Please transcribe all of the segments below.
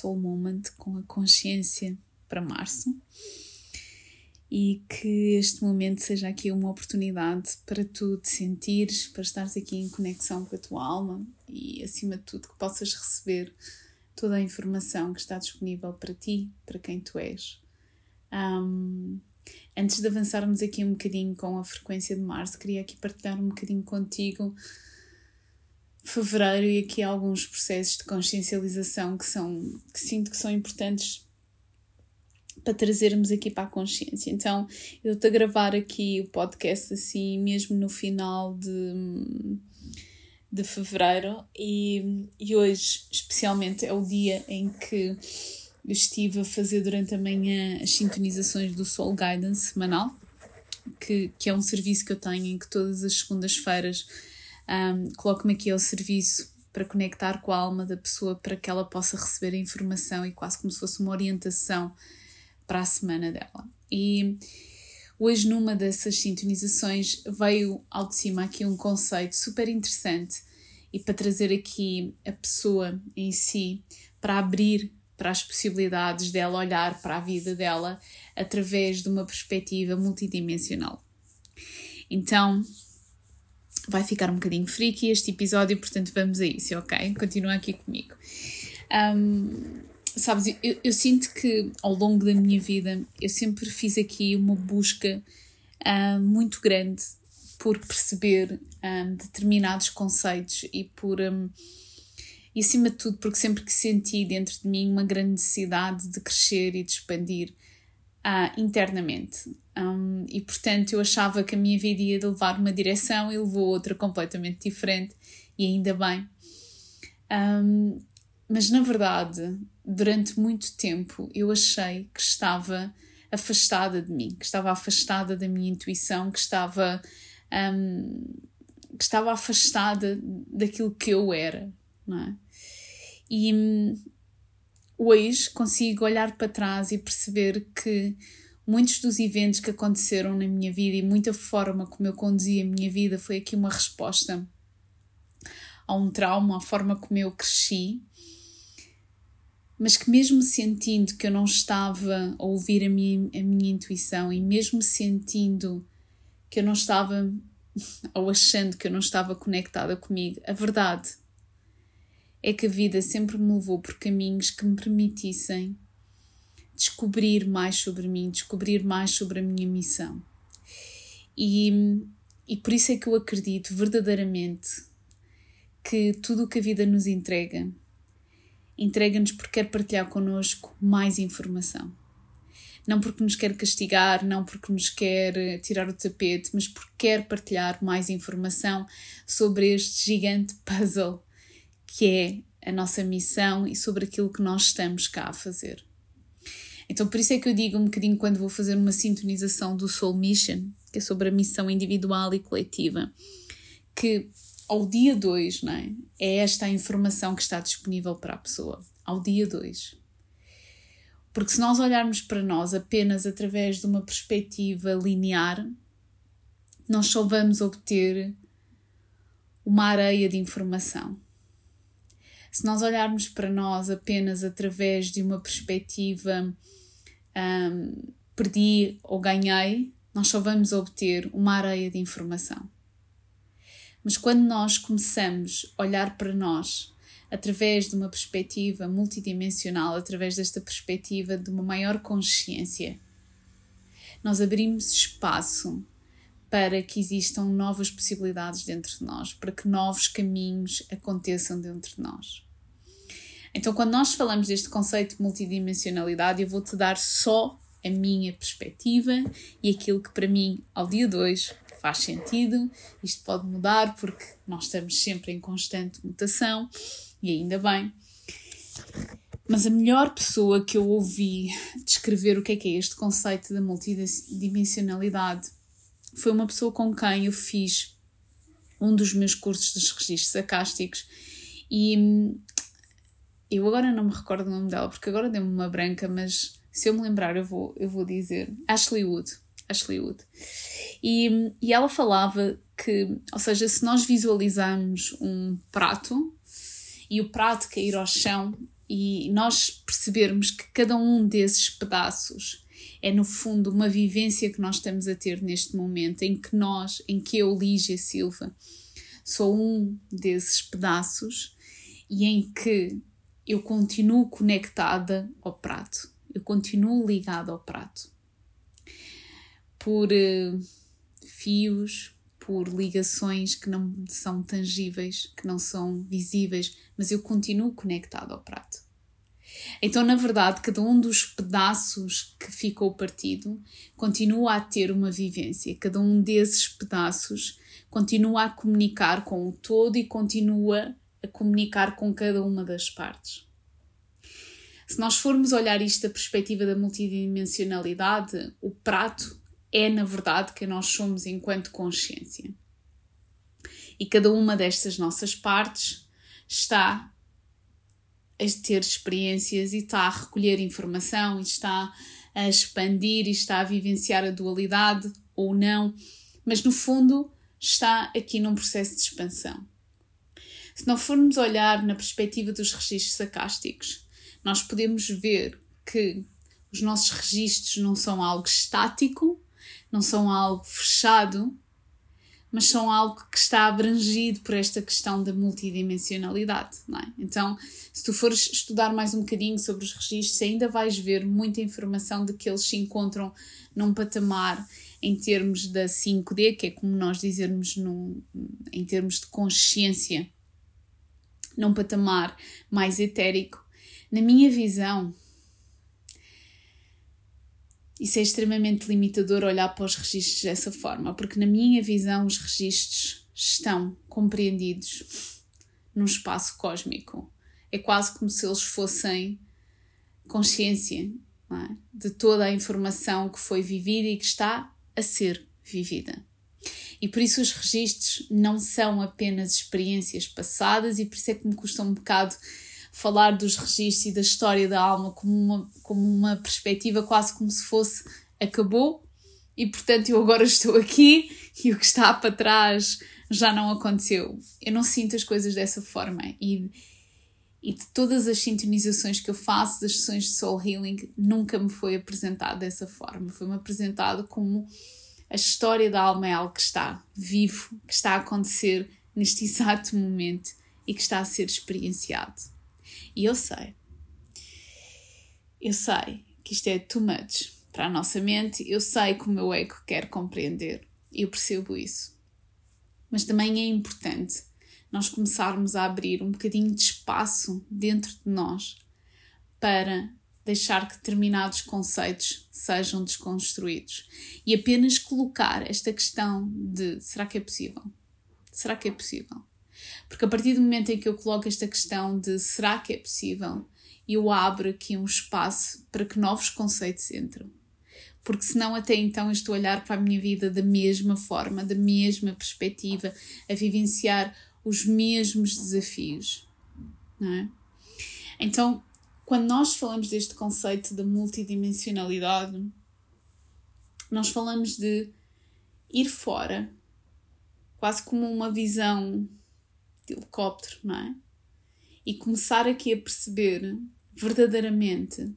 Soul Moment com a consciência para março e que este momento seja aqui uma oportunidade para tu te sentires, para estares aqui em conexão com a tua alma e, acima de tudo, que possas receber toda a informação que está disponível para ti, para quem tu és. Um, antes de avançarmos aqui um bocadinho com a frequência de março, queria aqui partilhar um bocadinho contigo fevereiro e aqui alguns processos de consciencialização que são que sinto que são importantes para trazermos aqui para a consciência. Então, eu estou a gravar aqui o podcast assim mesmo no final de, de fevereiro e, e hoje, especialmente, é o dia em que eu estive a fazer durante a manhã as sintonizações do Soul Guidance semanal, que, que é um serviço que eu tenho em que todas as segundas-feiras um, coloco-me aqui ao serviço para conectar com a alma da pessoa para que ela possa receber a informação e quase como se fosse uma orientação para a semana dela. E hoje, numa dessas sintonizações, veio ao de cima aqui um conceito super interessante e para trazer aqui a pessoa em si para abrir para as possibilidades dela olhar para a vida dela através de uma perspectiva multidimensional. Então, vai ficar um bocadinho freaky este episódio, portanto vamos a isso, ok? Continua aqui comigo. Um, sabes, eu, eu, sinto que ao longo da minha vida eu sempre fiz aqui uma busca uh, muito grande por perceber um, determinados conceitos e por. Um, e acima de tudo, porque sempre que senti dentro de mim uma grande necessidade de crescer e de expandir uh, internamente. Um, e portanto eu achava que a minha vida ia levar uma direção e levou outra completamente diferente, e ainda bem. Um, mas na verdade, durante muito tempo eu achei que estava afastada de mim, que estava afastada da minha intuição, que estava, um, que estava afastada daquilo que eu era, não é? E hoje consigo olhar para trás e perceber que muitos dos eventos que aconteceram na minha vida e muita forma como eu conduzi a minha vida foi aqui uma resposta a um trauma, a forma como eu cresci, mas que mesmo sentindo que eu não estava a ouvir a minha, a minha intuição e mesmo sentindo que eu não estava ou achando que eu não estava conectada comigo, a verdade é que a vida sempre me levou por caminhos que me permitissem descobrir mais sobre mim, descobrir mais sobre a minha missão. E, e por isso é que eu acredito verdadeiramente que tudo o que a vida nos entrega, entrega-nos porque quer partilhar connosco mais informação. Não porque nos quer castigar, não porque nos quer tirar o tapete, mas porque quer partilhar mais informação sobre este gigante puzzle que é a nossa missão e sobre aquilo que nós estamos cá a fazer. Então, por isso é que eu digo um bocadinho quando vou fazer uma sintonização do Soul Mission, que é sobre a missão individual e coletiva, que ao dia 2, não é? É esta a informação que está disponível para a pessoa, ao dia 2. Porque se nós olharmos para nós apenas através de uma perspectiva linear, nós só vamos obter uma areia de informação se nós olharmos para nós apenas através de uma perspectiva um, perdi ou ganhei, nós só vamos obter uma areia de informação. Mas quando nós começamos a olhar para nós através de uma perspectiva multidimensional, através desta perspectiva de uma maior consciência, nós abrimos espaço para que existam novas possibilidades dentro de nós, para que novos caminhos aconteçam dentro de nós. Então, quando nós falamos deste conceito de multidimensionalidade, eu vou-te dar só a minha perspectiva e aquilo que para mim, ao dia 2, faz sentido. Isto pode mudar porque nós estamos sempre em constante mutação e ainda bem. Mas a melhor pessoa que eu ouvi descrever o que é que é este conceito da multidimensionalidade foi uma pessoa com quem eu fiz um dos meus cursos dos registros acásticos e hum, eu agora não me recordo o nome dela porque agora deu-me uma branca, mas se eu me lembrar eu vou, eu vou dizer Ashley Wood. Ashley Wood. E, hum, e ela falava que, ou seja, se nós visualizarmos um prato e o prato cair ao chão e nós percebermos que cada um desses pedaços é no fundo uma vivência que nós estamos a ter neste momento em que nós, em que eu, Lígia Silva, sou um desses pedaços e em que eu continuo conectada ao prato, eu continuo ligada ao prato. Por uh, fios, por ligações que não são tangíveis, que não são visíveis, mas eu continuo conectado ao prato. Então, na verdade, cada um dos pedaços que ficou partido continua a ter uma vivência. Cada um desses pedaços continua a comunicar com o todo e continua a comunicar com cada uma das partes. Se nós formos olhar isto da perspectiva da multidimensionalidade, o prato é, na verdade, quem nós somos enquanto consciência. E cada uma destas nossas partes está a ter experiências e está a recolher informação e está a expandir e está a vivenciar a dualidade ou não, mas no fundo está aqui num processo de expansão. Se não formos olhar na perspectiva dos registros sacásticos, nós podemos ver que os nossos registros não são algo estático, não são algo fechado, mas são algo que está abrangido por esta questão da multidimensionalidade, não é? Então, se tu fores estudar mais um bocadinho sobre os registros, ainda vais ver muita informação de que eles se encontram num patamar em termos da 5D, que é como nós dizermos num, em termos de consciência, num patamar mais etérico. Na minha visão, isso é extremamente limitador olhar para os registros dessa forma, porque na minha visão os registros estão compreendidos num espaço cósmico. É quase como se eles fossem consciência é? de toda a informação que foi vivida e que está a ser vivida. E por isso os registros não são apenas experiências passadas, e por isso é que me custa um bocado falar dos registros e da história da alma como uma, como uma perspectiva quase como se fosse acabou e portanto eu agora estou aqui e o que está para trás já não aconteceu. Eu não sinto as coisas dessa forma e, e de todas as sintonizações que eu faço das sessões de soul healing nunca me foi apresentado dessa forma. Foi-me apresentado como a história da alma é algo que está vivo, que está a acontecer neste exato momento e que está a ser experienciado. E eu sei, eu sei que isto é too much para a nossa mente, eu sei que o meu ego quer compreender, eu percebo isso. Mas também é importante nós começarmos a abrir um bocadinho de espaço dentro de nós para deixar que determinados conceitos sejam desconstruídos e apenas colocar esta questão de será que é possível? Será que é possível? Porque a partir do momento em que eu coloco esta questão de será que é possível, eu abro aqui um espaço para que novos conceitos entrem. Porque senão até então eu estou a olhar para a minha vida da mesma forma, da mesma perspectiva, a vivenciar os mesmos desafios. Não é? Então, quando nós falamos deste conceito da multidimensionalidade, nós falamos de ir fora, quase como uma visão de helicóptero, não é? E começar aqui a perceber verdadeiramente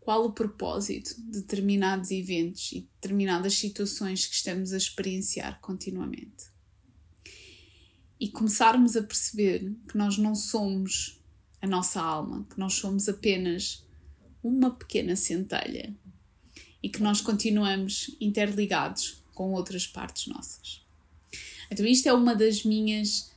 qual o propósito de determinados eventos e determinadas situações que estamos a experienciar continuamente. E começarmos a perceber que nós não somos a nossa alma, que nós somos apenas uma pequena centelha e que nós continuamos interligados com outras partes nossas. Então, isto é uma das minhas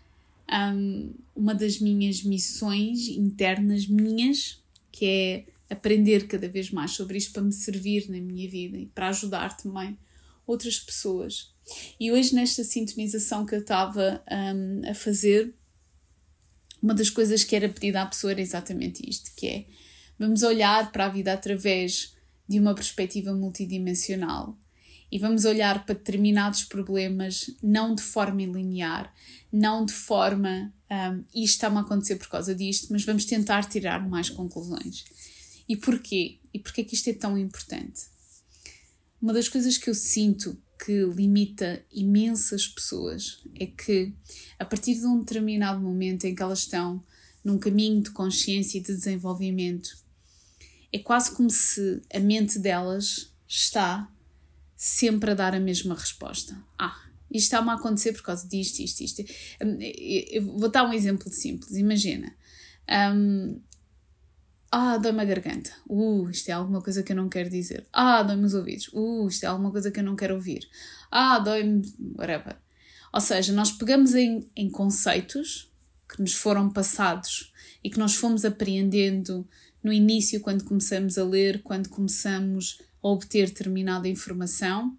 um, uma das minhas missões internas minhas, que é aprender cada vez mais sobre isto para me servir na minha vida e para ajudar também outras pessoas. E hoje, nesta sintonização que eu estava um, a fazer, uma das coisas que era pedida à pessoa era exatamente isto, que é Vamos olhar para a vida através de uma perspectiva multidimensional e vamos olhar para determinados problemas não de forma linear, não de forma um, isto está-me a acontecer por causa disto, mas vamos tentar tirar mais conclusões. E porquê? E porquê que isto é tão importante? Uma das coisas que eu sinto que limita imensas pessoas é que, a partir de um determinado momento em que elas estão num caminho de consciência e de desenvolvimento, é quase como se a mente delas está sempre a dar a mesma resposta. Ah, isto está-me a acontecer por causa disto, isto, isto. Hum, eu vou dar um exemplo simples. Imagina. Um, ah, dói-me a garganta. Uh, isto é alguma coisa que eu não quero dizer. Ah, dói-me os ouvidos. Uh, isto é alguma coisa que eu não quero ouvir. Ah, dói-me. whatever. Ou seja, nós pegamos em, em conceitos que nos foram passados e que nós fomos apreendendo no início, quando começamos a ler, quando começamos obter determinada informação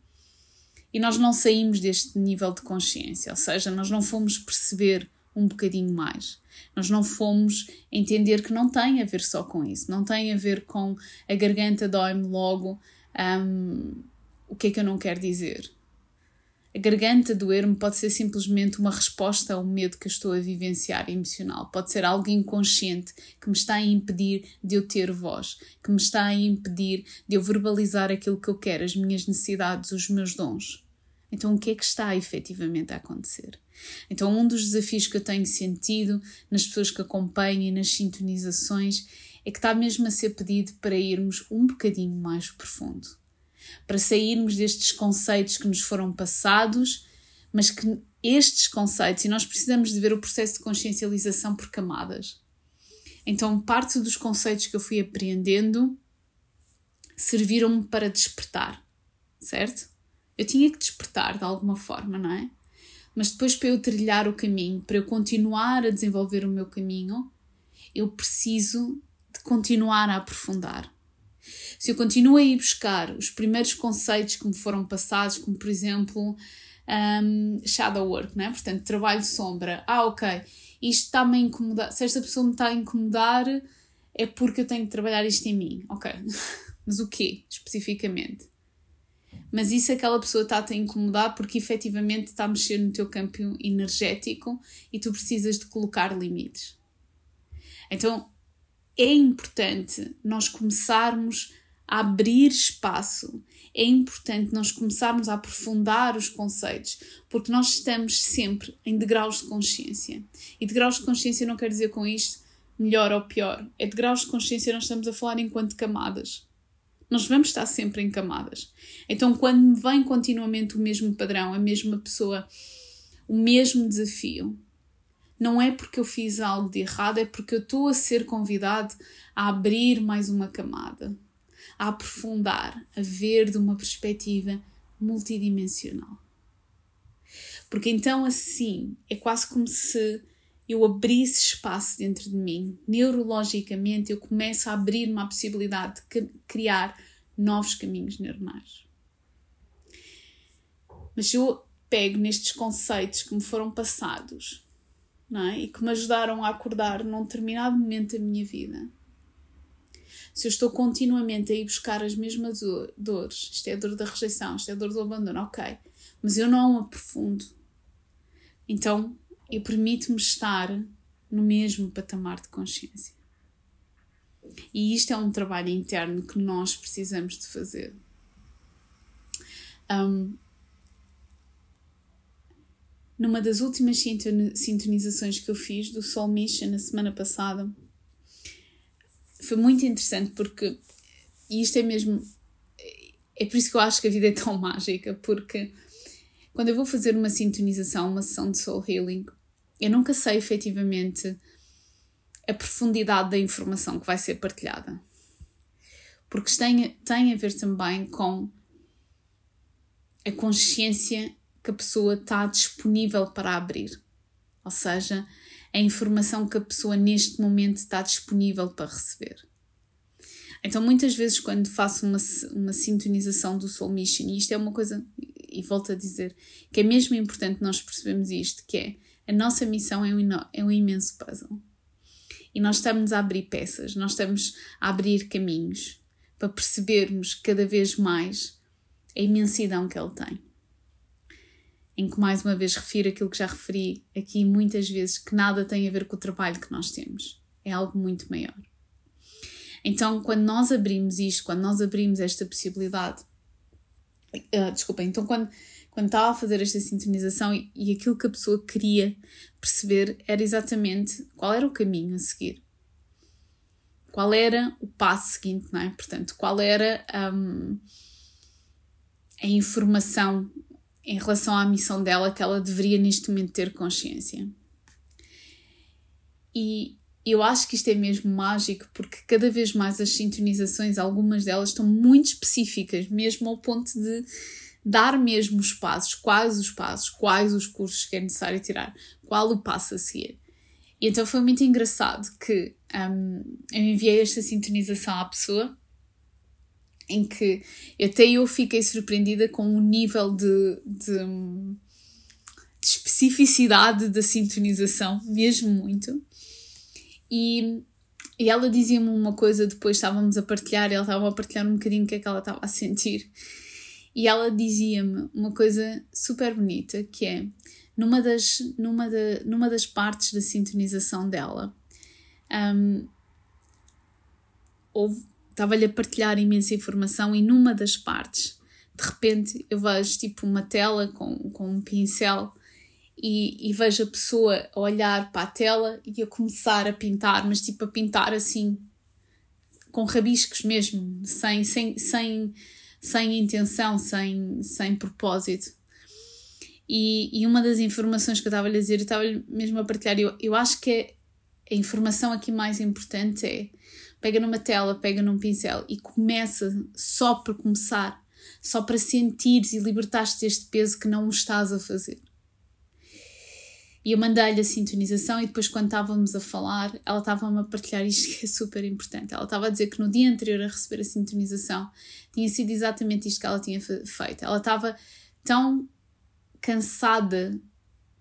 e nós não saímos deste nível de consciência, ou seja, nós não fomos perceber um bocadinho mais. Nós não fomos entender que não tem a ver só com isso, não tem a ver com a garganta dói-me logo, um, o que é que eu não quero dizer. A garganta doer-me pode ser simplesmente uma resposta ao medo que eu estou a vivenciar emocional. Pode ser algo inconsciente que me está a impedir de eu ter voz, que me está a impedir de eu verbalizar aquilo que eu quero, as minhas necessidades, os meus dons. Então, o que é que está efetivamente a acontecer? Então, um dos desafios que eu tenho sentido nas pessoas que acompanham e nas sintonizações é que está mesmo a ser pedido para irmos um bocadinho mais profundo para sairmos destes conceitos que nos foram passados, mas que estes conceitos, e nós precisamos de ver o processo de consciencialização por camadas. Então, parte dos conceitos que eu fui apreendendo serviram-me para despertar, certo? Eu tinha que despertar de alguma forma, não é? Mas depois, para eu trilhar o caminho, para eu continuar a desenvolver o meu caminho, eu preciso de continuar a aprofundar. Se eu continuo a ir buscar os primeiros conceitos que me foram passados, como por exemplo um, shadow work, né? portanto, trabalho de sombra, ah, ok, isto está-me a incomodar, se esta pessoa me está a incomodar, é porque eu tenho que trabalhar isto em mim, ok, mas o quê, especificamente? Mas isso aquela pessoa está-te a incomodar porque efetivamente está a mexer no teu campo energético e tu precisas de colocar limites. Então, é importante nós começarmos a abrir espaço, é importante nós começarmos a aprofundar os conceitos, porque nós estamos sempre em degraus de consciência. E degraus de consciência não quer dizer com isto melhor ou pior, é degraus de consciência nós estamos a falar enquanto camadas. Nós vamos estar sempre em camadas. Então, quando me vem continuamente o mesmo padrão, a mesma pessoa, o mesmo desafio, não é porque eu fiz algo de errado, é porque eu estou a ser convidado a abrir mais uma camada, a aprofundar, a ver de uma perspectiva multidimensional. Porque então, assim, é quase como se eu abrisse espaço dentro de mim, neurologicamente, eu começo a abrir-me à possibilidade de criar novos caminhos neuronais. Mas se eu pego nestes conceitos que me foram passados é? e que me ajudaram a acordar num determinado momento da minha vida. Se eu estou continuamente a ir buscar as mesmas dores, isto é a dor da rejeição, isto é a dor do abandono, ok, mas eu não aprofundo, então eu permito-me estar no mesmo patamar de consciência. E isto é um trabalho interno que nós precisamos de fazer. Um, numa das últimas sintonizações que eu fiz do Soul Mission na semana passada. Foi muito interessante porque, e isto é mesmo, é por isso que eu acho que a vida é tão mágica, porque quando eu vou fazer uma sintonização, uma sessão de Soul Healing, eu nunca sei efetivamente a profundidade da informação que vai ser partilhada. Porque tem, tem a ver também com a consciência que a pessoa está disponível para abrir. Ou seja, a informação que a pessoa neste momento está disponível para receber. Então, muitas vezes, quando faço uma, uma sintonização do Soul Mission, e isto é uma coisa, e volto a dizer, que é mesmo importante nós percebermos isto, que é a nossa missão é um, é um imenso puzzle. E nós estamos a abrir peças, nós estamos a abrir caminhos para percebermos cada vez mais a imensidão que ele tem. Em que mais uma vez refiro aquilo que já referi aqui muitas vezes, que nada tem a ver com o trabalho que nós temos. É algo muito maior. Então, quando nós abrimos isto, quando nós abrimos esta possibilidade, uh, desculpa, então quando, quando estava a fazer esta sintonização e, e aquilo que a pessoa queria perceber era exatamente qual era o caminho a seguir. Qual era o passo seguinte, não é? Portanto, qual era um, a informação em relação à missão dela que ela deveria neste momento ter consciência. E eu acho que isto é mesmo mágico porque cada vez mais as sintonizações, algumas delas estão muito específicas, mesmo ao ponto de dar mesmo os passos, quais os passos, quais os cursos que é necessário tirar, qual o passo a seguir. E então foi muito engraçado que um, eu enviei esta sintonização à pessoa em que até eu fiquei surpreendida com o nível de, de, de especificidade da sintonização, mesmo muito. E, e ela dizia-me uma coisa, depois estávamos a partilhar, ela estava a partilhar um bocadinho o que é que ela estava a sentir. E ela dizia-me uma coisa super bonita, que é, numa das, numa numa das partes da sintonização dela, um, estava-lhe a partilhar imensa informação e numa das partes, de repente, eu vejo tipo uma tela com, com um pincel e, e, vejo a pessoa a olhar para a tela e a começar a pintar, mas tipo a pintar assim, com rabiscos mesmo, sem, sem, sem, sem intenção, sem, sem propósito. E, e uma das informações que eu estava a dizer, eu estava mesmo a partilhar, eu, eu acho que é, a informação aqui mais importante é pega numa tela, pega num pincel e começa só para começar, só para sentires e libertar-te deste peso que não estás a fazer. E eu mandei-lhe a sintonização e depois quando estávamos a falar, ela estava-me a partilhar isto que é super importante. Ela estava a dizer que no dia anterior a receber a sintonização tinha sido exatamente isto que ela tinha feito. Ela estava tão cansada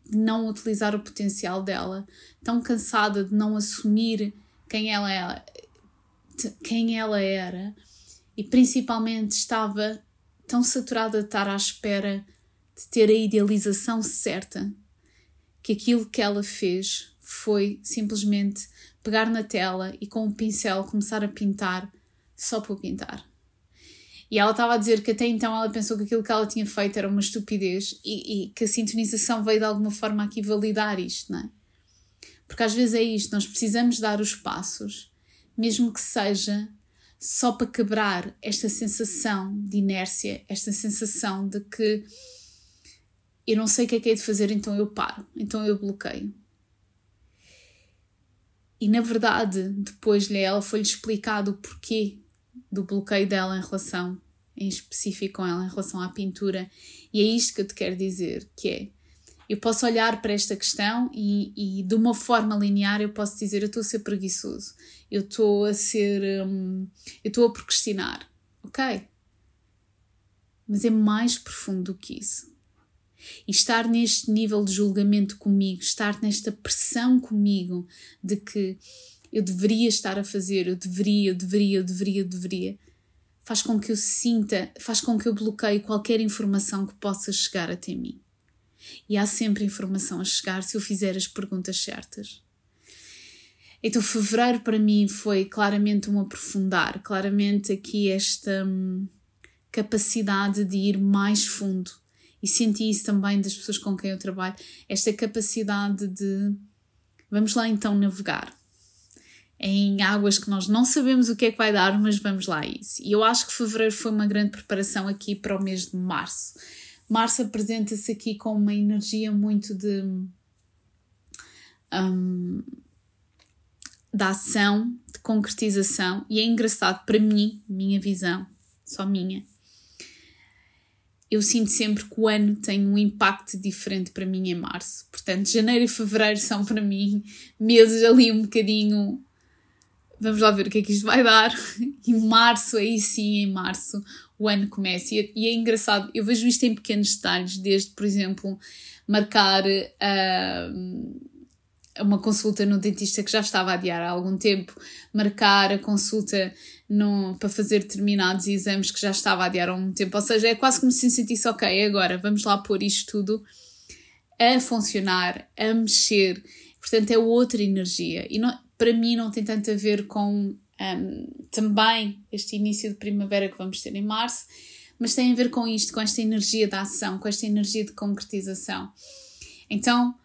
de não utilizar o potencial dela, tão cansada de não assumir quem ela é, quem ela era e principalmente estava tão saturada de estar à espera de ter a idealização certa que aquilo que ela fez foi simplesmente pegar na tela e com um pincel começar a pintar só por pintar. E ela estava a dizer que até então ela pensou que aquilo que ela tinha feito era uma estupidez e, e que a sintonização veio de alguma forma aqui validar isto, não é? Porque às vezes é isto, nós precisamos dar os passos, mesmo que seja só para quebrar esta sensação de inércia, esta sensação de que eu não sei o que é que é de fazer, então eu paro, então eu bloqueio. E na verdade, depois ela foi-lhe explicado o porquê do bloqueio dela em relação, em específico com ela, em relação à pintura. E é isto que eu te quero dizer, que é, eu posso olhar para esta questão e, e de uma forma linear eu posso dizer, eu estou a ser preguiçoso, eu estou a ser, hum, eu estou a procrastinar, ok? Mas é mais profundo do que isso. E estar neste nível de julgamento comigo, estar nesta pressão comigo de que eu deveria estar a fazer, eu deveria, eu deveria, eu deveria, eu deveria, faz com que eu sinta, faz com que eu bloqueie qualquer informação que possa chegar até mim. E há sempre informação a chegar se eu fizer as perguntas certas. Então, fevereiro para mim foi claramente um aprofundar, claramente aqui esta hum, capacidade de ir mais fundo e senti isso também das pessoas com quem eu trabalho, esta capacidade de vamos lá então navegar em águas que nós não sabemos o que é que vai dar, mas vamos lá a isso. E eu acho que fevereiro foi uma grande preparação aqui para o mês de março. Março apresenta-se aqui com uma energia muito de um, da ação, de concretização, e é engraçado para mim, minha visão, só minha, eu sinto sempre que o ano tem um impacto diferente para mim em março. Portanto, janeiro e fevereiro são para mim meses ali um bocadinho. Vamos lá ver o que é que isto vai dar. E março, aí sim, em março, o ano começa. E é engraçado, eu vejo isto em pequenos detalhes, desde, por exemplo, marcar uh, uma consulta no dentista que já estava a adiar há algum tempo, marcar a consulta no, para fazer determinados exames que já estava a adiar há algum tempo. Ou seja, é quase como se sentisse, ok, agora vamos lá pôr isto tudo a funcionar, a mexer. Portanto, é outra energia. E não, para mim não tem tanto a ver com um, também este início de primavera que vamos ter em março, mas tem a ver com isto, com esta energia da ação, com esta energia de concretização. Então,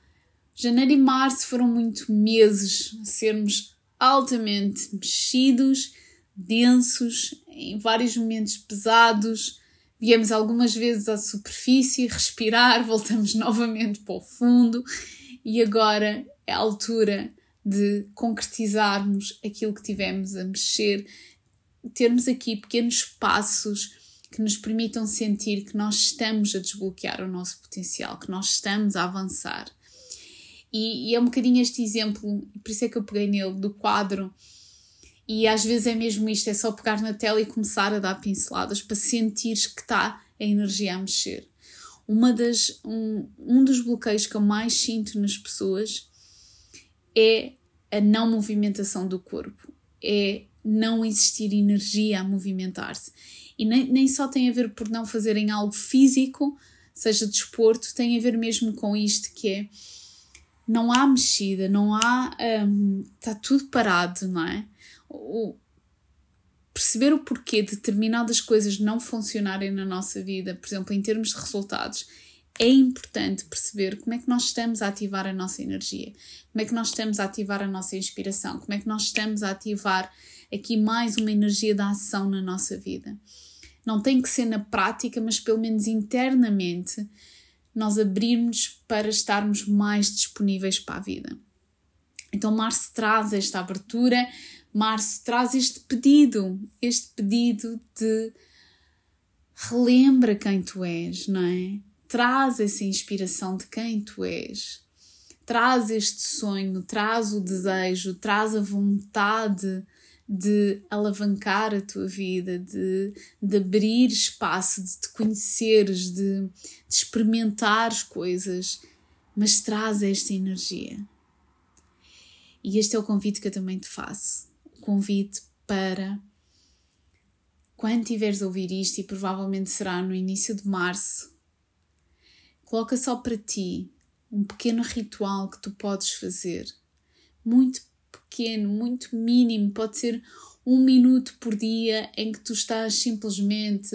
janeiro e março foram muito meses sermos altamente mexidos, densos, em vários momentos pesados. Viemos algumas vezes à superfície, respirar, voltamos novamente para o fundo e agora é a altura de concretizarmos aquilo que tivemos a mexer, termos aqui pequenos passos que nos permitam sentir que nós estamos a desbloquear o nosso potencial, que nós estamos a avançar. E, e é um bocadinho este exemplo, por isso é que eu peguei nele, do quadro. E às vezes é mesmo isto: é só pegar na tela e começar a dar pinceladas para sentires que está a energia a mexer. Uma das, um, um dos bloqueios que eu mais sinto nas pessoas é a não movimentação do corpo, é não existir energia a movimentar-se. E nem, nem só tem a ver por não fazerem algo físico, seja desporto, tem a ver mesmo com isto que é não há mexida, não há. Um, está tudo parado, não é? O, perceber o porquê de determinadas coisas não funcionarem na nossa vida, por exemplo, em termos de resultados, é importante perceber como é que nós estamos a ativar a nossa energia, como é que nós estamos a ativar a nossa inspiração, como é que nós estamos a ativar aqui mais uma energia da ação na nossa vida. Não tem que ser na prática, mas pelo menos internamente nós abrirmos para estarmos mais disponíveis para a vida. Então, Março traz esta abertura, Março traz este pedido, este pedido de relembra quem tu és, não é? Traz essa inspiração de quem tu és. Traz este sonho, traz o desejo, traz a vontade de alavancar a tua vida, de, de abrir espaço, de te conheceres, de, de experimentares coisas, mas traz esta energia. E este é o convite que eu também te faço. O convite para quando tiveres a ouvir isto, e provavelmente será no início de março, coloca só para ti um pequeno ritual que tu podes fazer, muito pequeno, muito mínimo, pode ser um minuto por dia em que tu estás simplesmente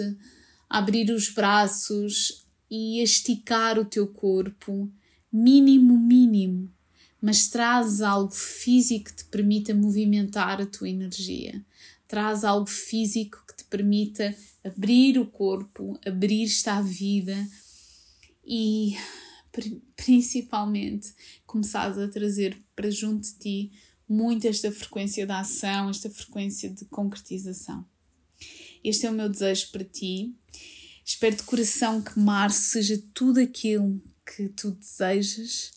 a abrir os braços e a esticar o teu corpo, mínimo, mínimo, mas traz algo físico que te permita movimentar a tua energia. Traz algo físico que te permita abrir o corpo, abrir-te à vida e principalmente começares a trazer para junto de ti muito esta frequência da ação, esta frequência de concretização. Este é o meu desejo para ti. Espero de coração que março seja tudo aquilo que tu desejas.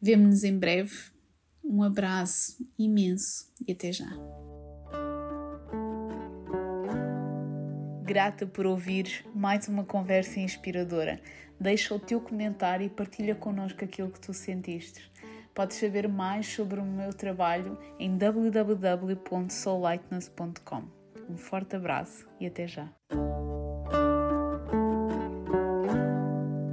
Vemo-nos em breve. Um abraço imenso e até já. Grata por ouvir mais uma conversa inspiradora. Deixa o teu comentário e partilha connosco aquilo que tu sentiste. Podes saber mais sobre o meu trabalho em www.soullightness.com. Um forte abraço e até já!